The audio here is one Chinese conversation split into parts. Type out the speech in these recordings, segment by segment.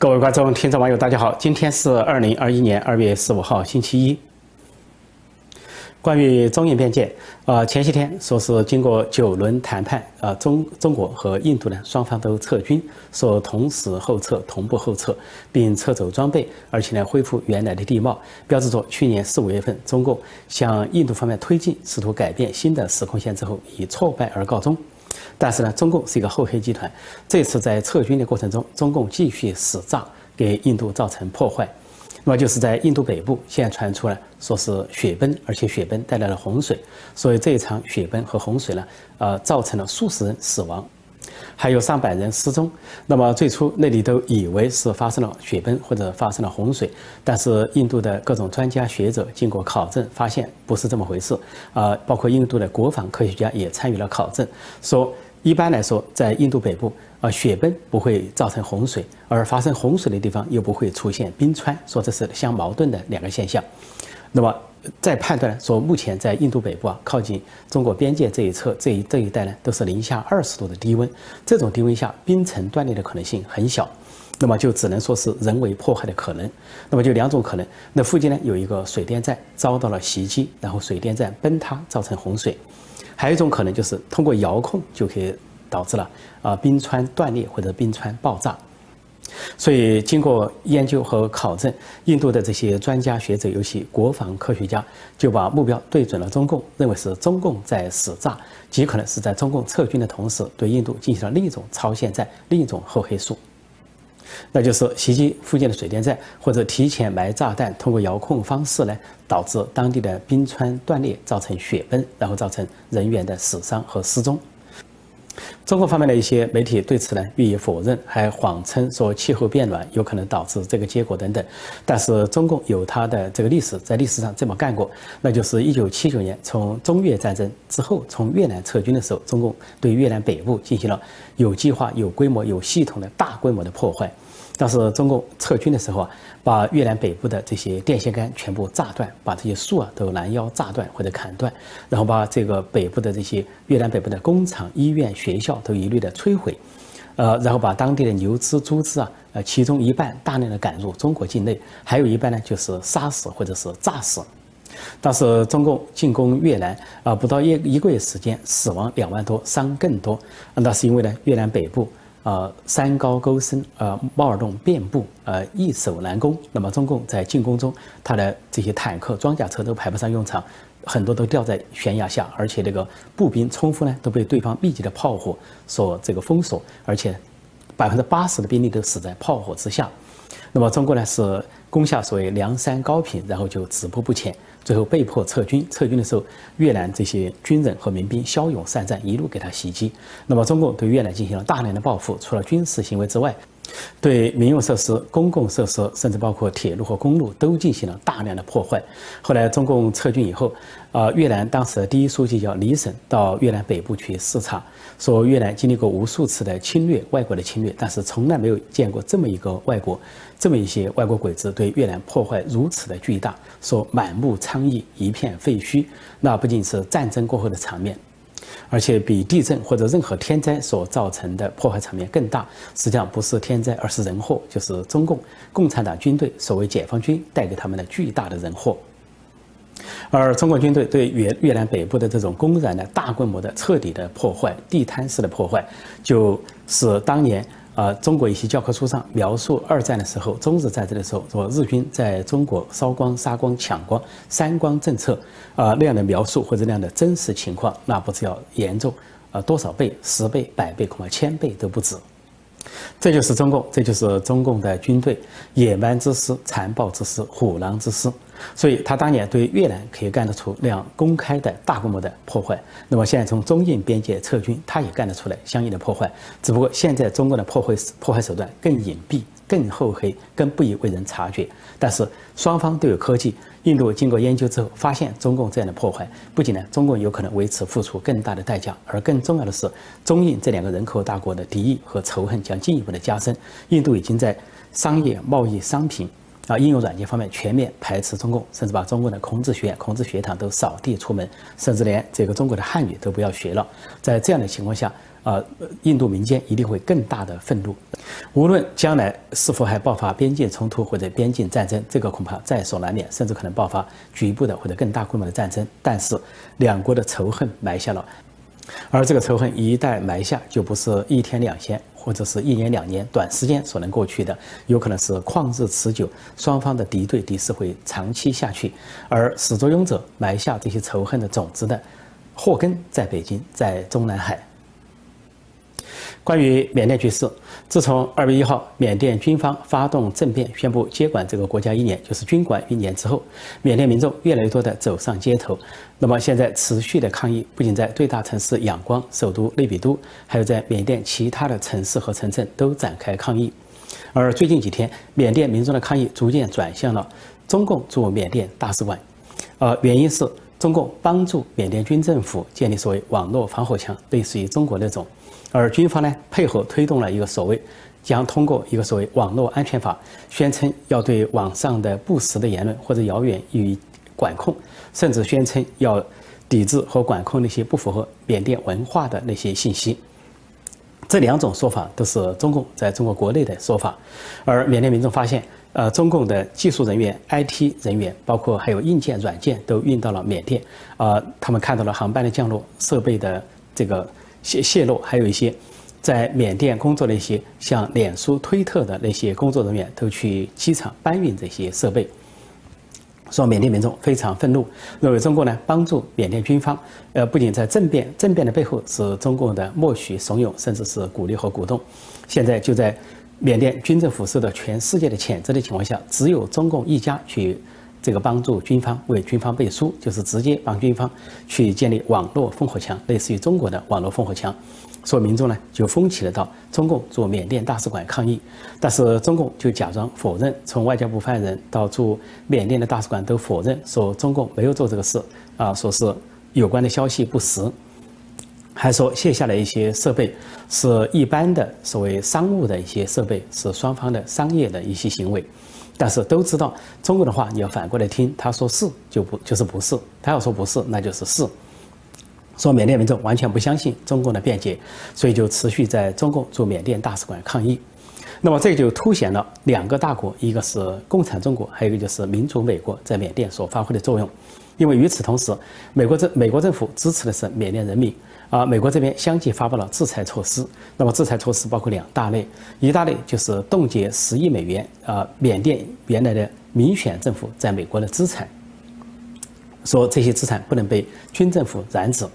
各位观众、听众、网友，大家好！今天是二零二一年二月十五号，星期一。关于中印边界，呃，前些天说是经过九轮谈判，呃，中中国和印度呢双方都撤军，说同时后撤、同步后撤，并撤走装备，而且呢恢复原来的地貌，标志着去年四五月份中共向印度方面推进，试图改变新的时空线之后，以挫败而告终。但是呢，中共是一个厚黑集团。这次在撤军的过程中，中共继续使诈，给印度造成破坏。那么就是在印度北部，现在传出了说是雪崩，而且雪崩带来了洪水。所以这一场雪崩和洪水呢，呃，造成了数十人死亡，还有上百人失踪。那么最初那里都以为是发生了雪崩或者发生了洪水，但是印度的各种专家学者经过考证，发现不是这么回事。啊，包括印度的国防科学家也参与了考证，说。一般来说，在印度北部，啊，雪崩不会造成洪水，而发生洪水的地方又不会出现冰川，说这是相矛盾的两个现象。那么，再判断说，目前在印度北部啊，靠近中国边界这一侧这一这一带呢，都是零下二十度的低温，这种低温下冰层断裂的可能性很小，那么就只能说是人为破坏的可能。那么就两种可能，那附近呢有一个水电站遭到了袭击，然后水电站崩塌造成洪水。还有一种可能就是通过遥控就可以导致了啊冰川断裂或者冰川爆炸，所以经过研究和考证，印度的这些专家学者，尤其国防科学家，就把目标对准了中共，认为是中共在使诈，极可能是在中共撤军的同时，对印度进行了另一种超限战，另一种厚黑术。那就是袭击附近的水电站，或者提前埋炸弹，通过遥控方式呢，导致当地的冰川断裂，造成雪崩，然后造成人员的死伤和失踪。中国方面的一些媒体对此呢予以否认，还谎称说气候变暖有可能导致这个结果等等。但是中共有它的这个历史，在历史上这么干过，那就是一九七九年从中越战争之后，从越南撤军的时候，中共对越南北部进行了有计划、有规模、有系统的大规模的破坏。当时中共撤军的时候啊，把越南北部的这些电线杆全部炸断，把这些树啊都拦腰炸断或者砍断，然后把这个北部的这些越南北部的工厂、医院、学校都一律的摧毁，呃，然后把当地的牛只、猪只啊，呃，其中一半大量的赶入中国境内，还有一半呢就是杀死或者是炸死。当时中共进攻越南啊，不到一一个月时间，死亡两万多，伤更多。那是因为呢，越南北部。呃，山高沟深，呃，猫耳洞遍布，呃，易守难攻。那么中共在进攻中，他的这些坦克、装甲车都排不上用场，很多都掉在悬崖下，而且这个步兵冲锋呢，都被对方密集的炮火所这个封锁，而且百分之八十的兵力都死在炮火之下。那么中国呢是攻下所谓梁山高平，然后就止步不前。最后被迫撤军，撤军的时候，越南这些军人和民兵骁勇善战，一路给他袭击。那么中共对越南进行了大量的报复，除了军事行为之外。对民用设施、公共设施，甚至包括铁路和公路，都进行了大量的破坏。后来中共撤军以后，啊，越南当时的第一书记叫李省，到越南北部去视察，说越南经历过无数次的侵略，外国的侵略，但是从来没有见过这么一个外国，这么一些外国鬼子对越南破坏如此的巨大，说满目疮痍，一片废墟，那不仅是战争过后的场面。而且比地震或者任何天灾所造成的破坏场面更大。实际上不是天灾，而是人祸，就是中共共产党军队所谓解放军带给他们的巨大的人祸。而中国军队对越越南北部的这种公然的大规模的彻底的破坏，地摊式的破坏，就是当年。啊，中国一些教科书上描述二战的时候，中日战争的时候，说日军在中国烧光、杀光、抢光，三光政策，啊那样的描述或者那样的真实情况，那不是要严重啊多少倍、十倍、百倍，恐怕千倍都不止。这就是中共，这就是中共的军队野蛮之师、残暴之师、虎狼之师。所以他当年对越南可以干得出那样公开的大规模的破坏，那么现在从中印边界撤军，他也干得出来相应的破坏。只不过现在中国的破坏破坏手段更隐蔽、更厚黑、更不易为人察觉。但是双方都有科技，印度经过研究之后发现，中共这样的破坏不仅呢，中共有可能为此付出更大的代价，而更重要的是，中印这两个人口大国的敌意和仇恨将进一步的加深。印度已经在商业、贸易、商品。啊，应用软件方面全面排斥中共，甚至把中共的孔子学院、孔子学堂都扫地出门，甚至连这个中国的汉语都不要学了。在这样的情况下，啊，印度民间一定会更大的愤怒。无论将来是否还爆发边境冲突或者边境战争，这个恐怕在所难免，甚至可能爆发局部的或者更大规模的战争。但是两国的仇恨埋下了，而这个仇恨一旦埋下，就不是一天两天或者是一年两年短时间所能过去的，有可能是旷日持久，双方的敌对敌视会长期下去。而始作俑者埋下这些仇恨的种子的祸根在北京，在中南海。关于缅甸局势，自从二月一号缅甸军方发动政变，宣布接管这个国家一年，就是军管一年之后，缅甸民众越来越多的走上街头。那么现在持续的抗议，不仅在最大城市仰光、首都内比都，还有在缅甸其他的城市和城镇都展开抗议。而最近几天，缅甸民众的抗议逐渐转向了中共驻缅甸大使馆，呃，原因是中共帮助缅甸军政府建立所谓网络防火墙，类似于中国那种。而军方呢，配合推动了一个所谓将通过一个所谓网络安全法，宣称要对网上的不实的言论或者谣言予以管控，甚至宣称要抵制和管控那些不符合缅甸文化的那些信息。这两种说法都是中共在中国国内的说法，而缅甸民众发现，呃，中共的技术人员、IT 人员，包括还有硬件、软件都运到了缅甸，啊，他们看到了航班的降落、设备的这个。泄泄露，还有一些在缅甸工作的一些像脸书、推特的那些工作人员都去机场搬运这些设备，说缅甸民众非常愤怒，认为中国呢帮助缅甸军方，呃，不仅在政变政变的背后是中共的默许、怂恿，甚至是鼓励和鼓动，现在就在缅甸军政府受到全世界的谴责的情况下，只有中共一家去。这个帮助军方为军方背书，就是直接帮军方去建立网络烽火墙，类似于中国的网络烽火墙。所以民众呢就风起了到中共驻缅甸大使馆抗议，但是中共就假装否认，从外交部发言人到驻缅甸的大使馆都否认，说中共没有做这个事啊，说是有关的消息不实，还说卸下来一些设备是一般的所谓商务的一些设备，是双方的商业的一些行为。但是都知道中国的话，你要反过来听，他说是就不就是不是，他要说不是那就是是。说缅甸民众完全不相信中共的辩解，所以就持续在中共驻缅甸大使馆抗议。那么这就凸显了两个大国，一个是共产中国，还有一个就是民主美国在缅甸所发挥的作用。因为与此同时，美国政美国政府支持的是缅甸人民。啊，美国这边相继发布了制裁措施。那么，制裁措施包括两大类，一大类就是冻结十亿美元啊，缅甸原来的民选政府在美国的资产，说这些资产不能被军政府染指。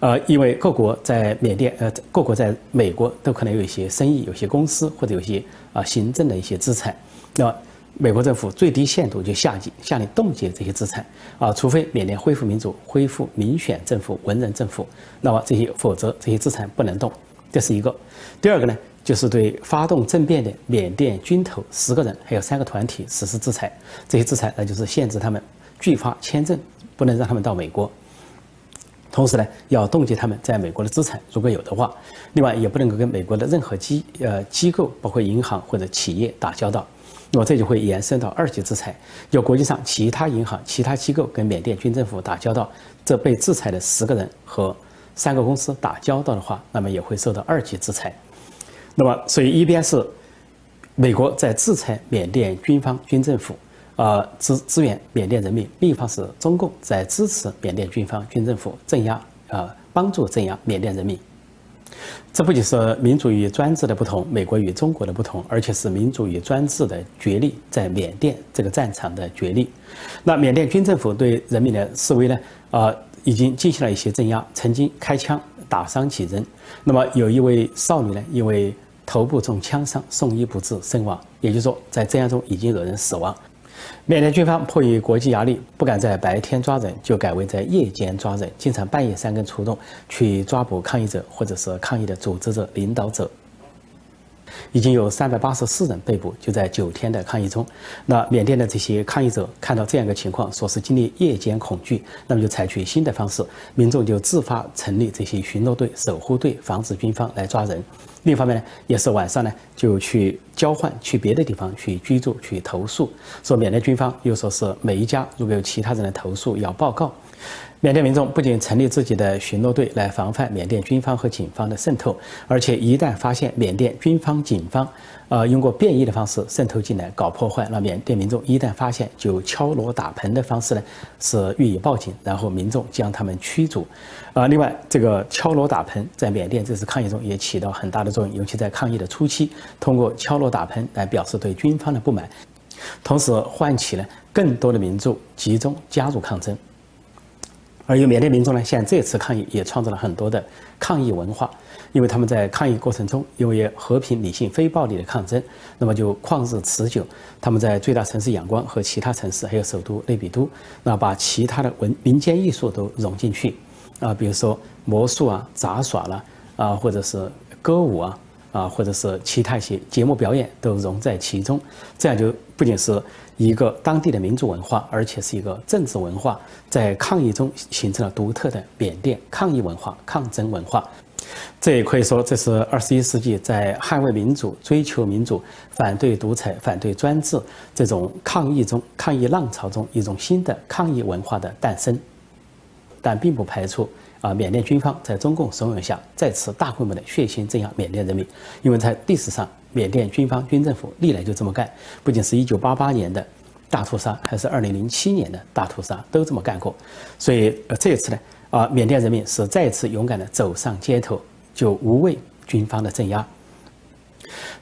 呃，因为各国在缅甸，呃，各国在美国都可能有一些生意、有些公司或者有些啊行政的一些资产，那么。美国政府最低限度就下级下令冻结这些资产啊，除非缅甸恢复民主、恢复民选政府、文人政府，那么这些否则这些资产不能动。这是一个。第二个呢，就是对发动政变的缅甸军头十个人还有三个团体实施制裁。这些制裁那就是限制他们拒发签证，不能让他们到美国。同时呢，要冻结他们在美国的资产，如果有的话。另外，也不能够跟美国的任何机呃机构，包括银行或者企业打交道。那么这就会延伸到二级制裁，就国际上其他银行、其他机构跟缅甸军政府打交道，这被制裁的十个人和三个公司打交道的话，那么也会受到二级制裁。那么，所以一边是美国在制裁缅甸军方、军政府，啊支支援缅甸人民；另一方是中共在支持缅甸军方、军政府镇压，啊帮助镇压缅甸人民。这不仅是民主与专制的不同，美国与中国的不同，而且是民主与专制的角力在缅甸这个战场的角力。那缅甸军政府对人民的示威呢？啊，已经进行了一些镇压，曾经开枪打伤几人。那么有一位少女呢，因为头部中枪伤，送医不治身亡。也就是说，在镇压中已经有人死亡。缅甸军方迫于国际压力，不敢在白天抓人，就改为在夜间抓人，经常半夜三更出动去抓捕抗议者或者是抗议的组织者、领导者。已经有三百八十四人被捕，就在九天的抗议中。那缅甸的这些抗议者看到这样一个情况，说是经历夜间恐惧，那么就采取新的方式，民众就自发成立这些巡逻队、守护队，防止军方来抓人。另一方面呢，也是晚上呢就去交换，去别的地方去居住，去投诉。说缅甸军方又说是每一家如果有其他人的投诉要报告。缅甸民众不仅成立自己的巡逻队来防范缅甸军方和警方的渗透，而且一旦发现缅甸军方、警方，呃，用过变异的方式渗透进来搞破坏，那缅甸民众一旦发现，就敲锣打盆的方式呢，是予以报警，然后民众将他们驱逐。啊，另外这个敲锣打盆在缅甸这次抗议中也起到很大的作用，尤其在抗议的初期，通过敲锣打盆来表示对军方的不满，同时唤起了更多的民众集中加入抗争。而有缅甸民众呢，像这次抗议也创造了很多的抗议文化，因为他们在抗议过程中，因为和平、理性、非暴力的抗争，那么就旷日持久。他们在最大城市仰光和其他城市，还有首都内比都，那把其他的文民间艺术都融进去，啊，比如说魔术啊、杂耍啦，啊，或者是歌舞啊。啊，或者是其他一些节目表演都融在其中，这样就不仅是一个当地的民族文化，而且是一个政治文化，在抗议中形成了独特的缅甸抗议文化、抗争文化。这也可以说，这是二十一世纪在捍卫民主、追求民主、反对独裁、反对专制这种抗议中、抗议浪潮中一种新的抗议文化的诞生，但并不排除。啊，缅甸军方在中共怂恿下再次大规模的血腥镇压缅甸人民，因为在历史上，缅甸军方军政府历来就这么干，不仅是一九八八年的大屠杀，还是二零零七年的大屠杀都这么干过，所以呃这一次呢，啊缅甸人民是再次勇敢的走上街头，就无畏军方的镇压。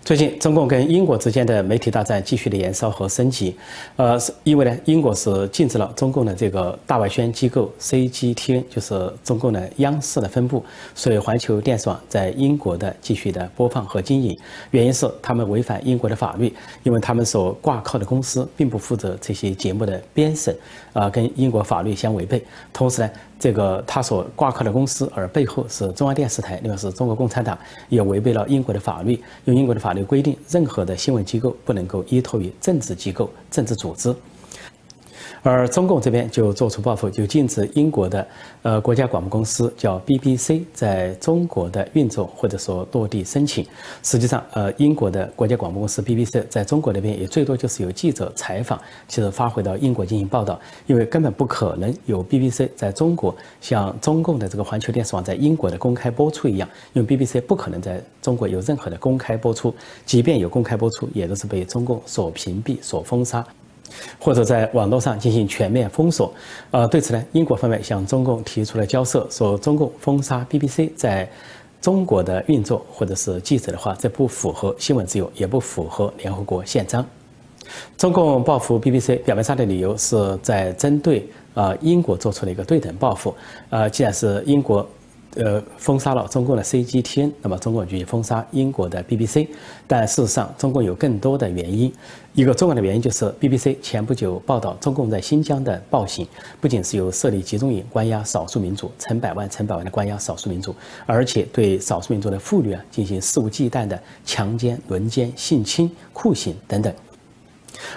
最近，中共跟英国之间的媒体大战继续的延烧和升级。呃，是因为呢，英国是禁止了中共的这个大外宣机构 CGTN，就是中共的央视的分部，所以环球电视网在英国的继续的播放和经营。原因是他们违反英国的法律，因为他们所挂靠的公司并不负责这些节目的编审，啊，跟英国法律相违背。同时呢。这个他所挂靠的公司，而背后是中央电视台，另外是中国共产党，也违背了英国的法律。用英国的法律规定，任何的新闻机构不能够依托于政治机构、政治组织。而中共这边就做出报复，就禁止英国的呃国家广播公司叫 BBC 在中国的运作或者说落地申请。实际上，呃，英国的国家广播公司 BBC 在中国那边也最多就是有记者采访，其实发回到英国进行报道，因为根本不可能有 BBC 在中国像中共的这个环球电视网在英国的公开播出一样，因为 BBC 不可能在中国有任何的公开播出，即便有公开播出，也都是被中共所屏蔽、所封杀。或者在网络上进行全面封锁，呃，对此呢，英国方面向中共提出了交涉，说中共封杀 BBC 在中国的运作或者是记者的话，这不符合新闻自由，也不符合联合国宪章。中共报复 BBC 表面上的理由是在针对呃英国做出了一个对等报复，呃，既然是英国。呃，封杀了中共的 CGTN，那么中共就封杀英国的 BBC。但事实上，中共有更多的原因。一个重要的原因就是 BBC 前不久报道中共在新疆的暴行，不仅是有设立集中营关押少数民族，成百万、成百万的关押少数民族，而且对少数民族的妇女啊进行肆无忌惮的强奸、轮奸、性侵、酷刑等等。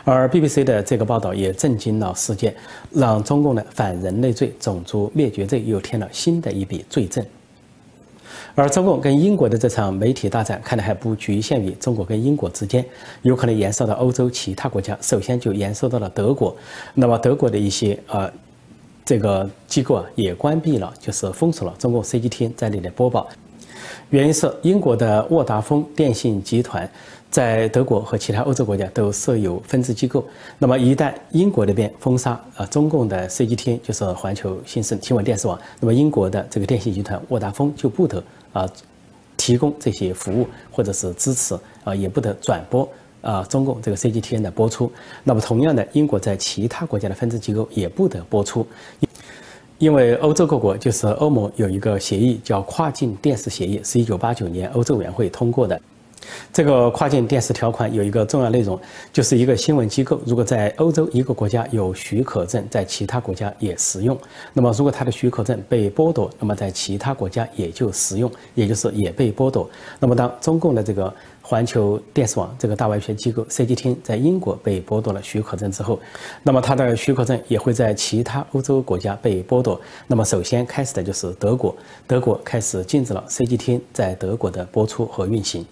而 BBC 的这个报道也震惊了世界，让中共的反人类罪、种族灭绝罪又添了新的一笔罪证。而中共跟英国的这场媒体大战，看来还不局限于中国跟英国之间，有可能延烧到欧洲其他国家。首先就延烧到了德国，那么德国的一些呃这个机构啊，也关闭了，就是封锁了中共 CGTN 在内的播报。原因是英国的沃达丰电信集团。在德国和其他欧洲国家都设有分支机构。那么，一旦英国那边封杀啊中共的 CGTN，就是环球新闻新闻电视网，那么英国的这个电信集团沃达丰就不得啊提供这些服务，或者是支持啊，也不得转播啊中共这个 CGTN 的播出。那么，同样的，英国在其他国家的分支机构也不得播出，因为欧洲各国就是欧盟有一个协议叫跨境电视协议，是一九八九年欧洲委员会通过的。这个跨境电视条款有一个重要内容，就是一个新闻机构如果在欧洲一个国家有许可证，在其他国家也适用。那么如果他的许可证被剥夺，那么在其他国家也就适用，也就是也被剥夺。那么当中共的这个环球电视网这个大外宣机构 CGT 在英国被剥夺了许可证之后，那么它的许可证也会在其他欧洲国家被剥夺。那么首先开始的就是德国，德国开始禁止了 CGT 在德国的播出和运行。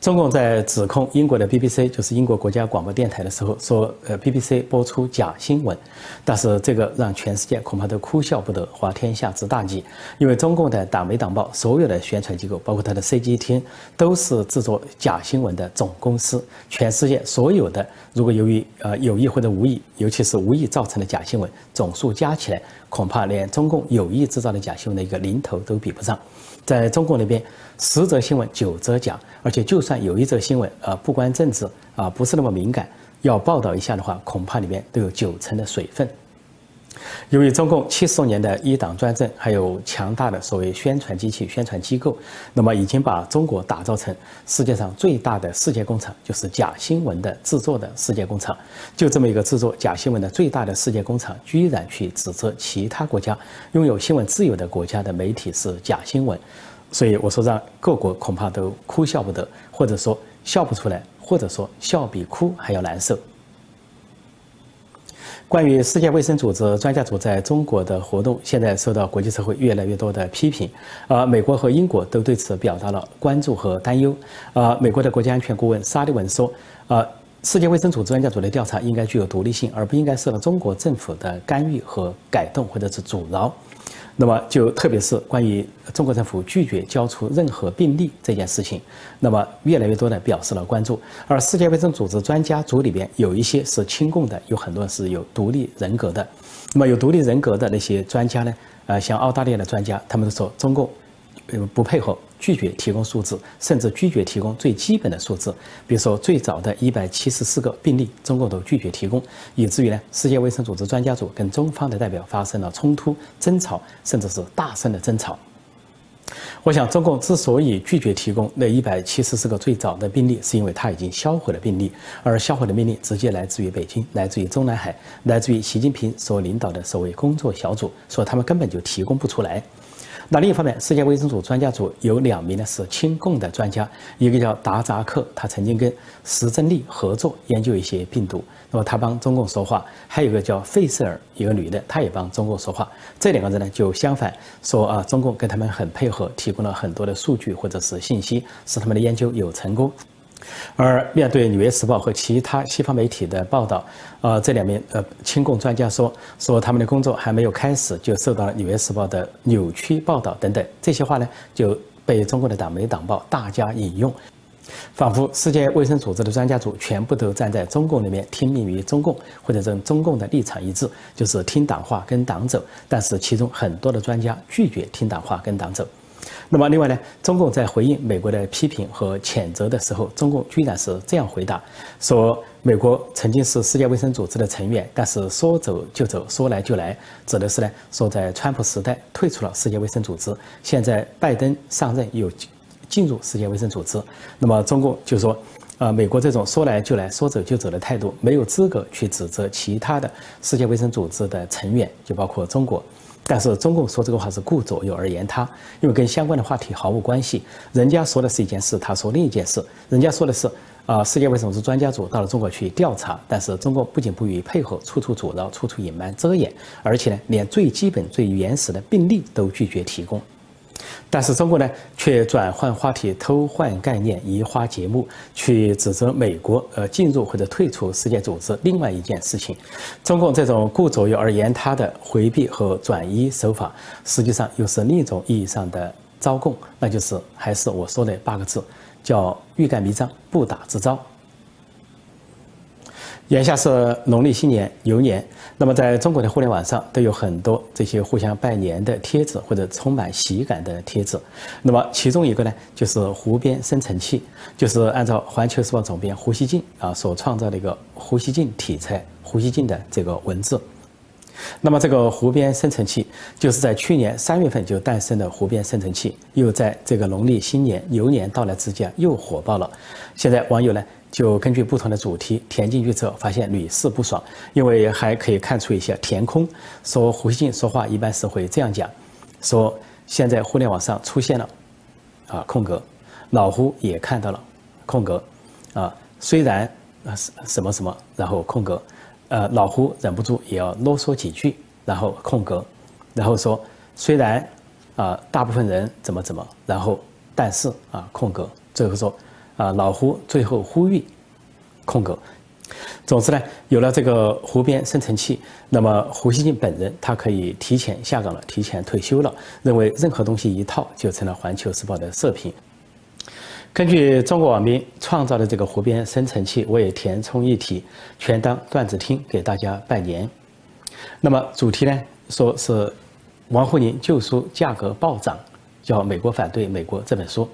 中共在指控英国的 BBC，就是英国国家广播电台的时候，说，呃，BBC 播出假新闻，但是这个让全世界恐怕都哭笑不得，滑天下之大稽。因为中共的党媒党报所有的宣传机构，包括它的 CGT，都是制作假新闻的总公司。全世界所有的，如果由于呃有意或者无意，尤其是无意造成的假新闻，总数加起来，恐怕连中共有意制造的假新闻的一个零头都比不上。在中共那边，十则新闻九则假，而且就算有一则新闻，啊，不关政治啊，不是那么敏感，要报道一下的话，恐怕里面都有九成的水分。由于中共七十多年的一党专政，还有强大的所谓宣传机器、宣传机构，那么已经把中国打造成世界上最大的世界工厂，就是假新闻的制作的世界工厂。就这么一个制作假新闻的最大的世界工厂，居然去指责其他国家拥有新闻自由的国家的媒体是假新闻，所以我说让各国恐怕都哭笑不得，或者说笑不出来，或者说笑比哭还要难受。关于世界卫生组织专家组在中国的活动，现在受到国际社会越来越多的批评，呃美国和英国都对此表达了关注和担忧。呃，美国的国家安全顾问沙利文说，呃，世界卫生组织专家组的调查应该具有独立性，而不应该受到中国政府的干预和改动或者是阻挠。那么，就特别是关于中国政府拒绝交出任何病例这件事情，那么越来越多的表示了关注。而世界卫生组织专家组里边有一些是亲共的，有很多是有独立人格的。那么有独立人格的那些专家呢？呃，像澳大利亚的专家，他们都说中共。不配合，拒绝提供数字，甚至拒绝提供最基本的数字，比如说最早的一百七十四个病例，中共都拒绝提供，以至于呢，世界卫生组织专家组跟中方的代表发生了冲突、争吵，甚至是大声的争吵。我想，中共之所以拒绝提供那一百七十四个最早的病例，是因为他已经销毁了病例，而销毁的病例直接来自于北京，来自于中南海，来自于习近平所领导的所谓工作小组，所以他们根本就提供不出来。那另一方面，世界卫生组专家组有两名呢是亲共的专家，一个叫达扎克，他曾经跟石正丽合作研究一些病毒，那么他帮中共说话；还有一个叫费舍尔，一个女的，她也帮中共说话。这两个人呢就相反，说啊，中共跟他们很配合，提供了很多的数据或者是信息，使他们的研究有成功。而面对《纽约时报》和其他西方媒体的报道，呃，这两名呃亲共专家说说他们的工作还没有开始就受到了《纽约时报》的扭曲报道等等，这些话呢就被中国的党媒党报大加引用，仿佛世界卫生组织的专家组全部都站在中共那边听命于中共，或者跟中共的立场一致，就是听党话跟党走。但是其中很多的专家拒绝听党话跟党走。那么，另外呢，中共在回应美国的批评和谴责的时候，中共居然是这样回答：说美国曾经是世界卫生组织的成员，但是说走就走，说来就来，指的是呢，说在川普时代退出了世界卫生组织，现在拜登上任又进入世界卫生组织。那么，中共就说，呃，美国这种说来就来说走就走的态度，没有资格去指责其他的世界卫生组织的成员，就包括中国。但是中共说这个话是顾左右而言他，因为跟相关的话题毫无关系。人家说的是一件事，他说另一件事。人家说的是，啊，世界卫生组织专家组到了中国去调查，但是中国不仅不予以配合，处处阻挠，处处隐瞒遮掩，而且呢，连最基本、最原始的病例都拒绝提供。但是中国呢，却转换话题、偷换概念、移花接木，去指责美国呃进入或者退出世界组织。另外一件事情，中共这种顾左右而言他的回避和转移手法，实际上又是另一种意义上的招供，那就是还是我说的八个字，叫欲盖弥彰、不打自招。眼下是农历新年牛年，那么在中国的互联网上都有很多这些互相拜年的帖子，或者充满喜感的帖子。那么其中一个呢，就是湖边生成器，就是按照环球时报总编胡锡进啊所创造的一个胡锡进题材、胡锡进的这个文字。那么这个湖边生成器就是在去年三月份就诞生的湖边生成器，又在这个农历新年牛年到来之际啊，又火爆了。现在网友呢就根据不同的主题填进去之后，发现屡试不爽，因为还可以看出一些填空。说胡锡进说话一般是会这样讲，说现在互联网上出现了啊空格，老胡也看到了空格，啊虽然啊什么什么，然后空格。呃，老胡忍不住也要啰嗦几句，然后空格，然后说，虽然啊，大部分人怎么怎么，然后但是啊，空格，最后说，啊，老胡最后呼吁，空格。总之呢，有了这个湖边生成器，那么胡锡进本人他可以提前下岗了，提前退休了，认为任何东西一套就成了《环球时报》的社评。根据中国网民创造的这个湖边生成器，我也填充一题，全当段子听，给大家拜年。那么主题呢，说是王沪宁旧书价格暴涨，叫美国反对美国这本书。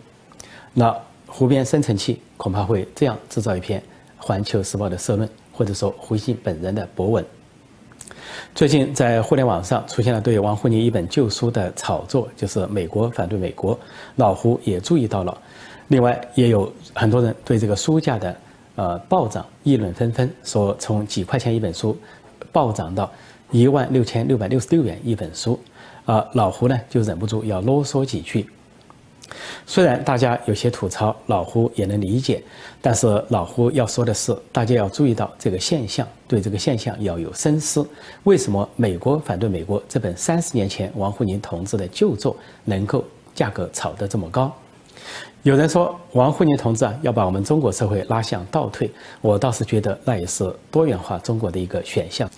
那湖边生成器恐怕会这样制造一篇《环球时报》的社论，或者说胡锡本人的博文。最近在互联网上出现了对王沪宁一本旧书的炒作，就是美国反对美国，老胡也注意到了。另外，也有很多人对这个书价的呃暴涨议论纷纷，说从几块钱一本书暴涨到一万六千六百六十六元一本书，啊，老胡呢就忍不住要啰嗦几句。虽然大家有些吐槽，老胡也能理解，但是老胡要说的是，大家要注意到这个现象，对这个现象要有深思。为什么美国反对美国这本三十年前王沪宁同志的旧作能够价格炒得这么高？有人说王沪宁同志啊要把我们中国社会拉向倒退，我倒是觉得那也是多元化中国的一个选项。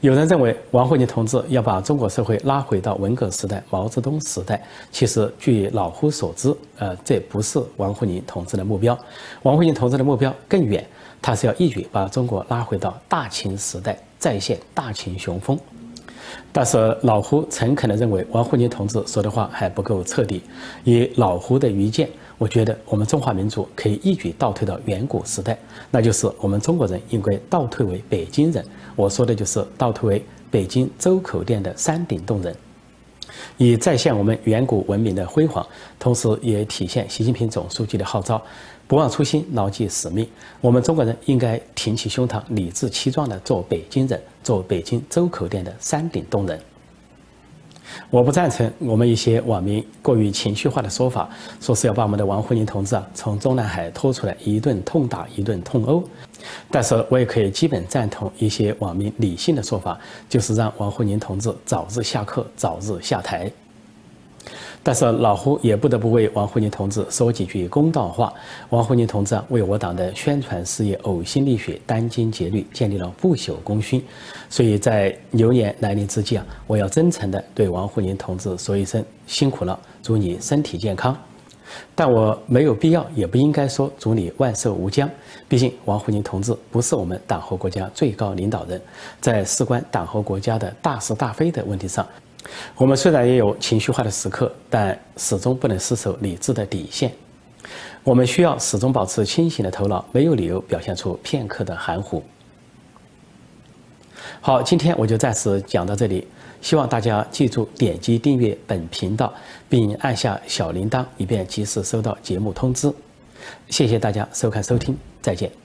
有人认为王沪宁同志要把中国社会拉回到文革时代、毛泽东时代。其实据老夫所知，呃，这不是王沪宁同志的目标。王沪宁同志的目标更远，他是要一举把中国拉回到大秦时代，再现大秦雄风。但是老胡诚恳地认为，王沪宁同志说的话还不够彻底。以老胡的愚见，我觉得我们中华民族可以一举倒退到远古时代，那就是我们中国人应该倒退为北京人。我说的就是倒退为北京周口店的山顶洞人。以再现我们远古文明的辉煌，同时也体现习近平总书记的号召，不忘初心，牢记使命。我们中国人应该挺起胸膛，理直气壮地做北京人，做北京周口店的山顶洞人。我不赞成我们一些网民过于情绪化的说法，说是要把我们的王沪宁同志啊从中南海拖出来，一顿痛打，一顿痛殴。但是我也可以基本赞同一些网民理性的说法，就是让王沪宁同志早日下课，早日下台。但是老胡也不得不为王沪宁同志说几句公道话。王沪宁同志为我党的宣传事业呕心沥血、殚精竭虑，建立了不朽功勋。所以在牛年来临之际啊，我要真诚地对王沪宁同志说一声辛苦了，祝你身体健康。但我没有必要，也不应该说祝你万寿无疆。毕竟王沪宁同志不是我们党和国家最高领导人，在事关党和国家的大是大非的问题上，我们虽然也有情绪化的时刻，但始终不能失守理智的底线。我们需要始终保持清醒的头脑，没有理由表现出片刻的含糊。好，今天我就暂时讲到这里。希望大家记住点击订阅本频道，并按下小铃铛，以便及时收到节目通知。谢谢大家收看收听，再见。